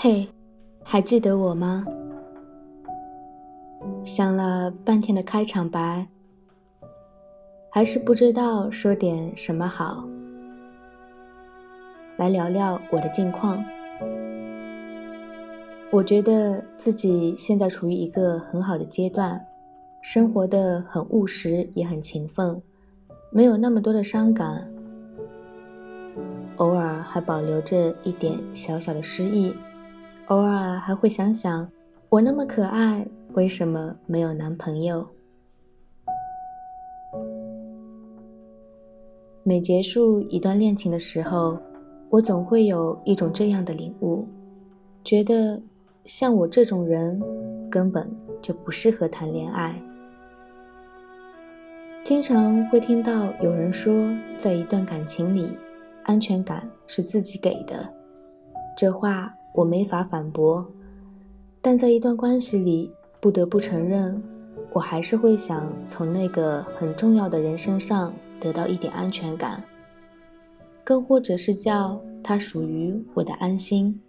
嘿，还记得我吗？想了半天的开场白，还是不知道说点什么好。来聊聊我的近况。我觉得自己现在处于一个很好的阶段，生活的很务实，也很勤奋，没有那么多的伤感，偶尔还保留着一点小小的失意。偶尔还会想想，我那么可爱，为什么没有男朋友？每结束一段恋情的时候，我总会有一种这样的领悟，觉得像我这种人，根本就不适合谈恋爱。经常会听到有人说，在一段感情里，安全感是自己给的，这话。我没法反驳，但在一段关系里，不得不承认，我还是会想从那个很重要的人身上得到一点安全感，更或者是叫他属于我的安心。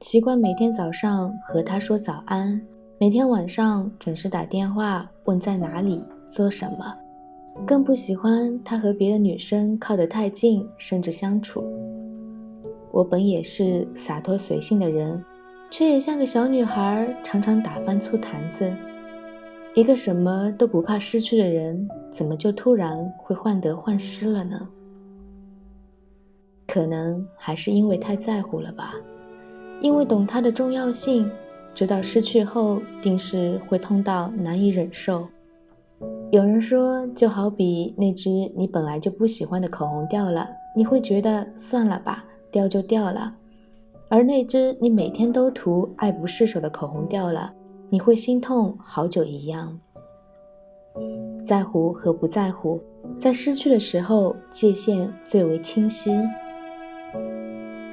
习惯每天早上和他说早安，每天晚上准时打电话问在哪里做什么，更不喜欢他和别的女生靠得太近，甚至相处。我本也是洒脱随性的人，却也像个小女孩，常常打翻醋坛子。一个什么都不怕失去的人，怎么就突然会患得患失了呢？可能还是因为太在乎了吧，因为懂它的重要性，知道失去后定是会痛到难以忍受。有人说，就好比那支你本来就不喜欢的口红掉了，你会觉得算了吧。掉就掉了，而那只你每天都涂、爱不释手的口红掉了，你会心痛好久一样。在乎和不在乎，在失去的时候界限最为清晰。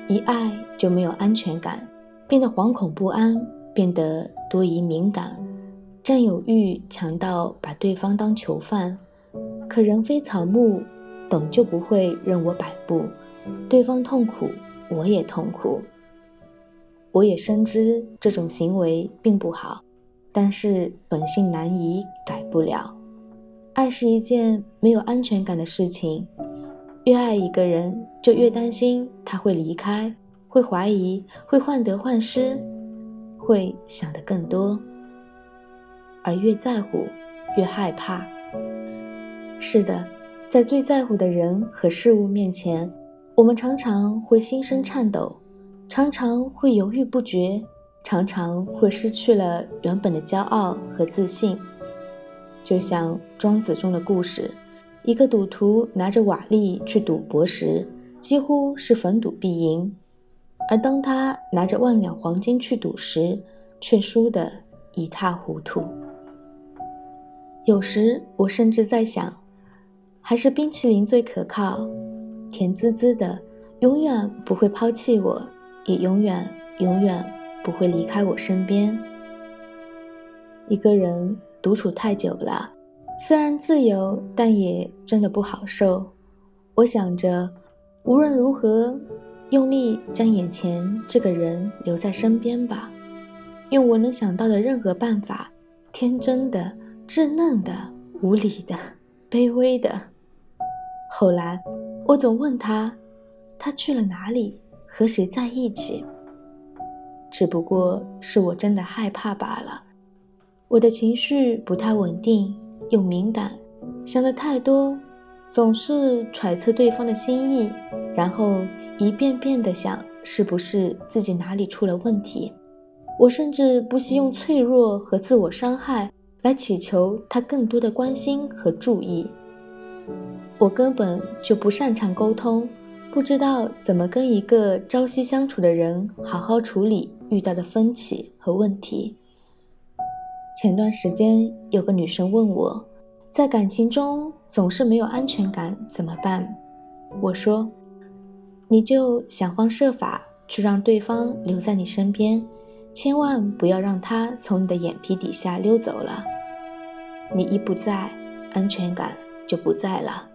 一爱就没有安全感，变得惶恐不安，变得多疑敏感，占有欲强到把对方当囚犯。可人非草木，本就不会任我摆布。对方痛苦，我也痛苦。我也深知这种行为并不好，但是本性难移，改不了。爱是一件没有安全感的事情，越爱一个人，就越担心他会离开，会怀疑，会患得患失，会想得更多。而越在乎，越害怕。是的，在最在乎的人和事物面前。我们常常会心生颤抖，常常会犹豫不决，常常会失去了原本的骄傲和自信。就像《庄子》中的故事，一个赌徒拿着瓦砾去赌博时，几乎是逢赌必赢；而当他拿着万两黄金去赌时，却输得一塌糊涂。有时我甚至在想，还是冰淇淋最可靠。甜滋滋的，永远不会抛弃我，也永远永远不会离开我身边。一个人独处太久了，虽然自由，但也真的不好受。我想着，无论如何，用力将眼前这个人留在身边吧，用我能想到的任何办法，天真的、稚嫩的、无理的、卑微的。后来。我总问他，他去了哪里，和谁在一起。只不过是我真的害怕罢了。我的情绪不太稳定，又敏感，想的太多，总是揣测对方的心意，然后一遍遍的想是不是自己哪里出了问题。我甚至不惜用脆弱和自我伤害来祈求他更多的关心和注意。我根本就不擅长沟通，不知道怎么跟一个朝夕相处的人好好处理遇到的分歧和问题。前段时间有个女生问我，在感情中总是没有安全感怎么办？我说，你就想方设法去让对方留在你身边，千万不要让他从你的眼皮底下溜走了。你一不在，安全感就不在了。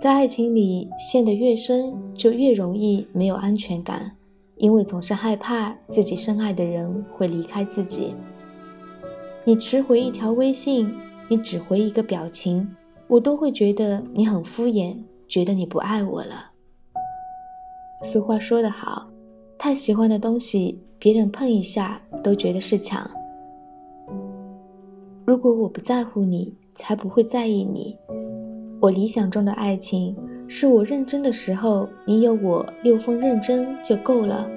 在爱情里陷得越深，就越容易没有安全感。因为总是害怕自己深爱的人会离开自己。你迟回一条微信，你只回一个表情，我都会觉得你很敷衍，觉得你不爱我了。俗话说得好，太喜欢的东西，别人碰一下都觉得是抢。如果我不在乎你，才不会在意你。我理想中的爱情，是我认真的时候，你有我六分认真就够了；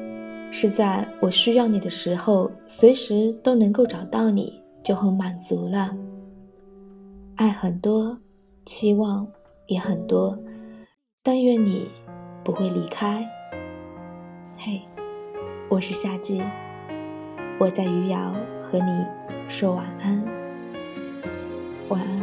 是在我需要你的时候，随时都能够找到你。就很满足了。爱很多，期望也很多，但愿你不会离开。嘿，我是夏季，我在余姚和你说晚安，晚安。